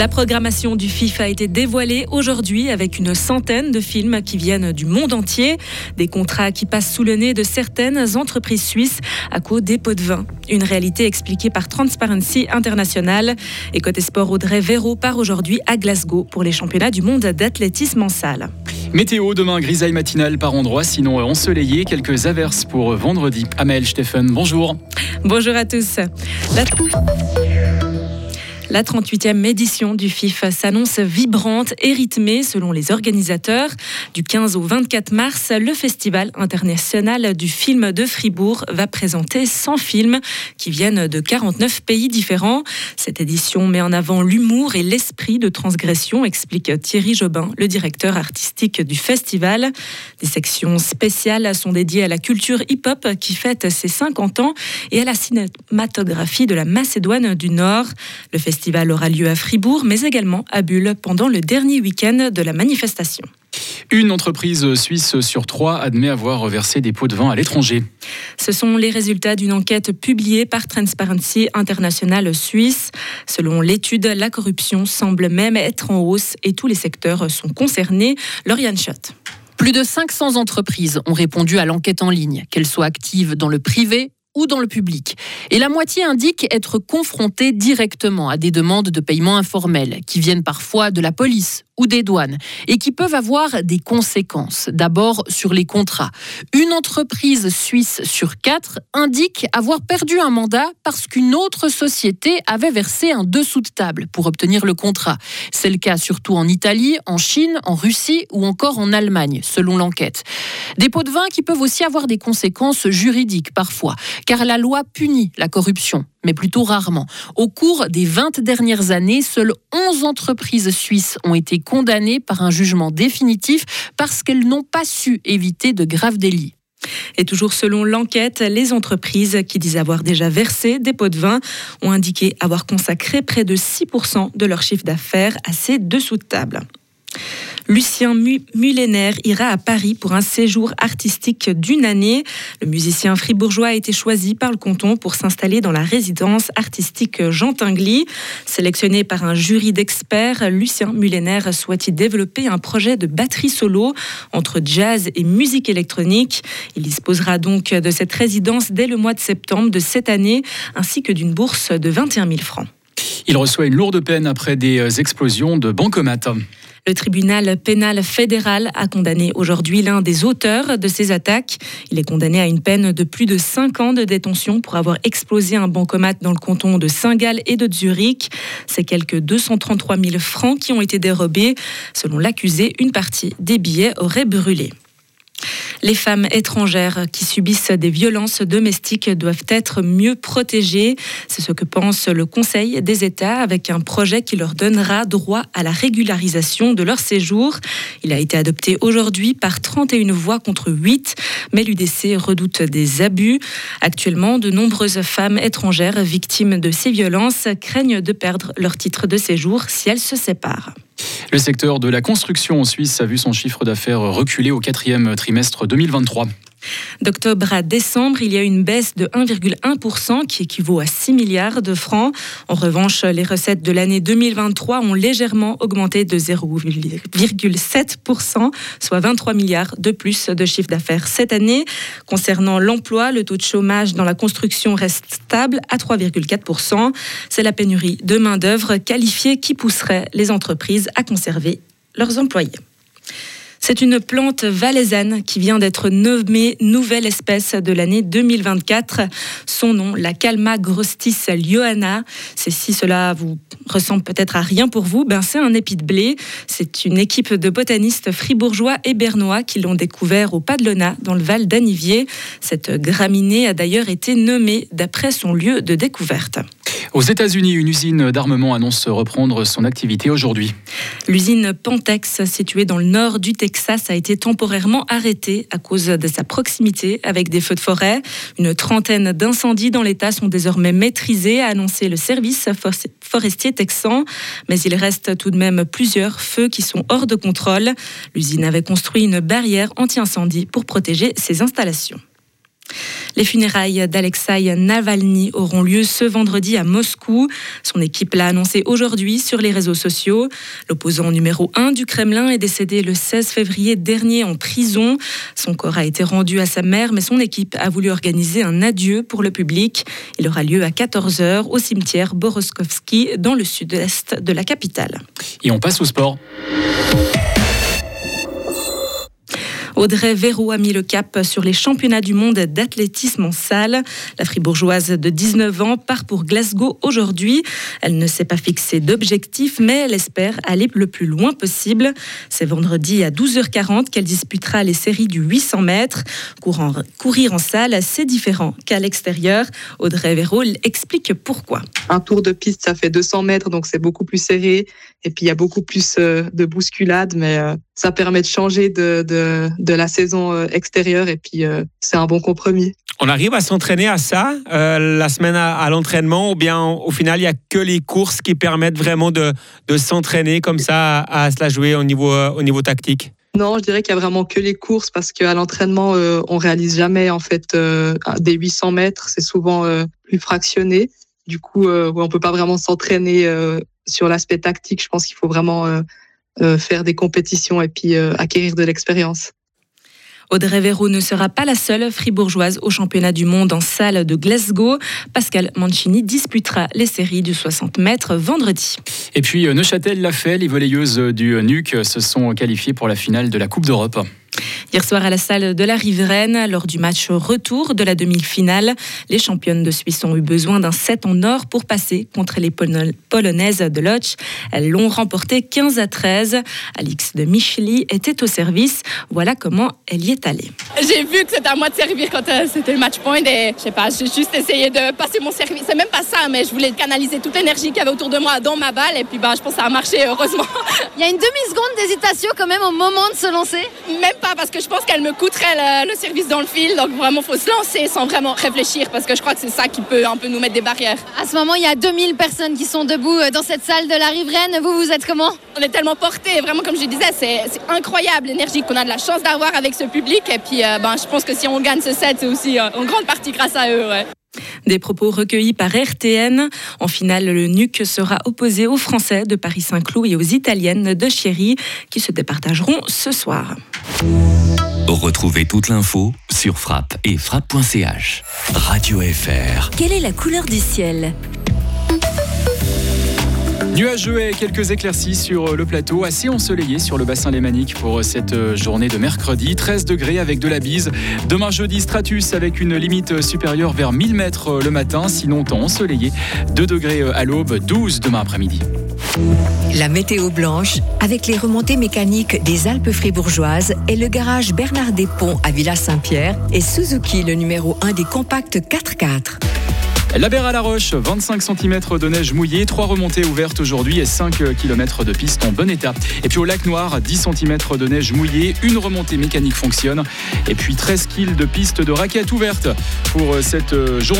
La programmation du FIFA a été dévoilée aujourd'hui avec une centaine de films qui viennent du monde entier. Des contrats qui passent sous le nez de certaines entreprises suisses à cause des pots de vin. Une réalité expliquée par Transparency International. Et côté sport, Audrey Véro part aujourd'hui à Glasgow pour les championnats du monde d'athlétisme en salle. Météo, demain, grisaille matinale par endroit, sinon ensoleillé. Quelques averses pour vendredi. Amel Steffen, bonjour. Bonjour à tous. La 38e édition du FIF s'annonce vibrante et rythmée selon les organisateurs. Du 15 au 24 mars, le Festival international du film de Fribourg va présenter 100 films qui viennent de 49 pays différents. Cette édition met en avant l'humour et l'esprit de transgression, explique Thierry Jobin, le directeur artistique du festival. Des sections spéciales sont dédiées à la culture hip-hop qui fête ses 50 ans et à la cinématographie de la Macédoine du Nord. Festival aura lieu à Fribourg, mais également à Bulle pendant le dernier week-end de la manifestation. Une entreprise suisse sur trois admet avoir versé des pots de vin à l'étranger. Ce sont les résultats d'une enquête publiée par Transparency International Suisse. Selon l'étude, la corruption semble même être en hausse et tous les secteurs sont concernés. Lauriane Schott. Plus de 500 entreprises ont répondu à l'enquête en ligne, qu'elles soient actives dans le privé ou dans le public. Et la moitié indique être confrontée directement à des demandes de paiement informel qui viennent parfois de la police ou des douanes et qui peuvent avoir des conséquences. D'abord sur les contrats. Une entreprise suisse sur quatre indique avoir perdu un mandat parce qu'une autre société avait versé un dessous de table pour obtenir le contrat. C'est le cas surtout en Italie, en Chine, en Russie ou encore en Allemagne, selon l'enquête. Des pots de vin qui peuvent aussi avoir des conséquences juridiques parfois, car la loi punit la corruption mais plutôt rarement. Au cours des 20 dernières années, seules 11 entreprises suisses ont été condamnées par un jugement définitif parce qu'elles n'ont pas su éviter de graves délits. Et toujours selon l'enquête, les entreprises qui disent avoir déjà versé des pots de vin ont indiqué avoir consacré près de 6% de leur chiffre d'affaires à ces dessous de table. Lucien Mullenaire ira à Paris pour un séjour artistique d'une année. Le musicien fribourgeois a été choisi par le canton pour s'installer dans la résidence artistique Jean Tinguely. Sélectionné par un jury d'experts, Lucien Mullenaire souhaite y développer un projet de batterie solo entre jazz et musique électronique. Il disposera donc de cette résidence dès le mois de septembre de cette année, ainsi que d'une bourse de 21 000 francs. Il reçoit une lourde peine après des explosions de bancomat. Le tribunal pénal fédéral a condamné aujourd'hui l'un des auteurs de ces attaques. Il est condamné à une peine de plus de 5 ans de détention pour avoir explosé un bancomat dans le canton de Saint-Gall et de Zurich. C'est quelques 233 000 francs qui ont été dérobés. Selon l'accusé, une partie des billets aurait brûlé. Les femmes étrangères qui subissent des violences domestiques doivent être mieux protégées. C'est ce que pense le Conseil des États avec un projet qui leur donnera droit à la régularisation de leur séjour. Il a été adopté aujourd'hui par 31 voix contre 8, mais l'UDC redoute des abus. Actuellement, de nombreuses femmes étrangères victimes de ces violences craignent de perdre leur titre de séjour si elles se séparent. Le secteur de la construction en Suisse a vu son chiffre d'affaires reculer au quatrième trimestre 2023. D'octobre à décembre, il y a une baisse de 1,1% qui équivaut à 6 milliards de francs. En revanche, les recettes de l'année 2023 ont légèrement augmenté de 0,7%, soit 23 milliards de plus de chiffre d'affaires cette année. Concernant l'emploi, le taux de chômage dans la construction reste stable à 3,4%. C'est la pénurie de main-d'œuvre qualifiée qui pousserait les entreprises à conserver leurs employés. C'est une plante valaisanne qui vient d'être nommée nouvelle espèce de l'année 2024. Son nom, la Calma grostis lioana. C'est si cela vous ressemble peut-être à rien pour vous, ben c'est un épi de blé. C'est une équipe de botanistes fribourgeois et bernois qui l'ont découvert au Padlona, dans le Val d'Anivier. Cette graminée a d'ailleurs été nommée d'après son lieu de découverte. Aux États-Unis, une usine d'armement annonce reprendre son activité aujourd'hui. L'usine Pantex, située dans le nord du Texas, a été temporairement arrêtée à cause de sa proximité avec des feux de forêt. Une trentaine d'incendies dans l'État sont désormais maîtrisés, a annoncé le service forestier texan. Mais il reste tout de même plusieurs feux qui sont hors de contrôle. L'usine avait construit une barrière anti-incendie pour protéger ses installations. Les funérailles d'Alexei Navalny auront lieu ce vendredi à Moscou. Son équipe l'a annoncé aujourd'hui sur les réseaux sociaux. L'opposant numéro 1 du Kremlin est décédé le 16 février dernier en prison. Son corps a été rendu à sa mère, mais son équipe a voulu organiser un adieu pour le public. Il aura lieu à 14h au cimetière Boroskovski dans le sud-est de la capitale. Et on passe au sport. Audrey Véro a mis le cap sur les championnats du monde d'athlétisme en salle. La fribourgeoise de 19 ans part pour Glasgow aujourd'hui. Elle ne s'est pas fixé d'objectif, mais elle espère aller le plus loin possible. C'est vendredi à 12h40 qu'elle disputera les séries du 800 mètres. courir en salle, c'est différent qu'à l'extérieur. Audrey Véro explique pourquoi. Un tour de piste, ça fait 200 mètres, donc c'est beaucoup plus serré. Et puis il y a beaucoup plus euh, de bousculade, mais euh, ça permet de changer de, de, la saison euh, extérieure et puis euh, c'est un bon compromis. On arrive à s'entraîner à ça euh, la semaine à, l'entraînement ou bien au final il n'y a que les courses qui permettent vraiment de, de s'entraîner comme ça à, se la jouer au niveau, au niveau tactique? Non, je dirais qu'il y a vraiment que les courses parce qu'à l'entraînement, on réalise jamais en fait des 800 mètres. C'est souvent plus fractionné. Du coup, on peut pas vraiment s'entraîner sur l'aspect tactique. Je pense qu'il faut vraiment euh, faire des compétitions et puis euh, acquérir de l'expérience. Audrey Véro ne sera pas la seule fribourgeoise au championnat du monde en salle de Glasgow. Pascal Mancini disputera les séries du 60 mètres vendredi. Et puis euh, Neuchâtel l'a fait, les volleyeuses du NUC se sont qualifiées pour la finale de la Coupe d'Europe. Hier soir à la salle de la Riveraine, lors du match retour de la demi-finale, les championnes de Suisse ont eu besoin d'un set en or pour passer contre les Polonaises de Lodz. Elles l'ont remporté 15 à 13. Alix de Micheli était au service. Voilà comment elle y est allée. J'ai vu que c'était à moi de servir quand euh, c'était le match point et je sais pas, j'ai juste essayé de passer mon service. C'est même pas ça, mais je voulais canaliser toute l'énergie qu'il y avait autour de moi dans ma balle et puis bah, je pense que ça a marché heureusement. Il y a une demi-seconde d'hésitation quand même au moment de se lancer Même pas parce que je pense qu'elle me coûterait le, service dans le fil. Donc vraiment, faut se lancer sans vraiment réfléchir parce que je crois que c'est ça qui peut un peu nous mettre des barrières. À ce moment, il y a 2000 personnes qui sont debout euh, dans cette salle de la riveraine. Vous, vous êtes comment? On est tellement portés. Vraiment, comme je disais, c'est incroyable l'énergie qu'on a de la chance d'avoir avec ce public. Et puis, euh, ben, je pense que si on gagne ce set, c'est aussi euh, en grande partie grâce à eux. Des propos recueillis par RTN. En finale, le NUC sera opposé aux Français de Paris-Saint-Cloud et aux Italiennes de Chieri qui se départageront ce soir. Retrouvez toute l'info sur frappe et frappe.ch. Radio FR. Quelle est la couleur du ciel? Nuageux et quelques éclaircies sur le plateau, assez ensoleillé sur le bassin lémanique pour cette journée de mercredi. 13 degrés avec de la bise. Demain jeudi, stratus avec une limite supérieure vers 1000 mètres le matin, sinon temps ensoleillé. 2 degrés à l'aube, 12 demain après-midi. La météo blanche, avec les remontées mécaniques des Alpes fribourgeoises et le garage Bernard Ponts à Villa Saint-Pierre et Suzuki, le numéro 1 des compacts 4x4. La Berre à la Roche, 25 cm de neige mouillée, 3 remontées ouvertes aujourd'hui et 5 km de piste en bon état. Et puis au lac Noir, 10 cm de neige mouillée, une remontée mécanique fonctionne et puis 13 kg de piste de raquettes ouvertes pour cette journée.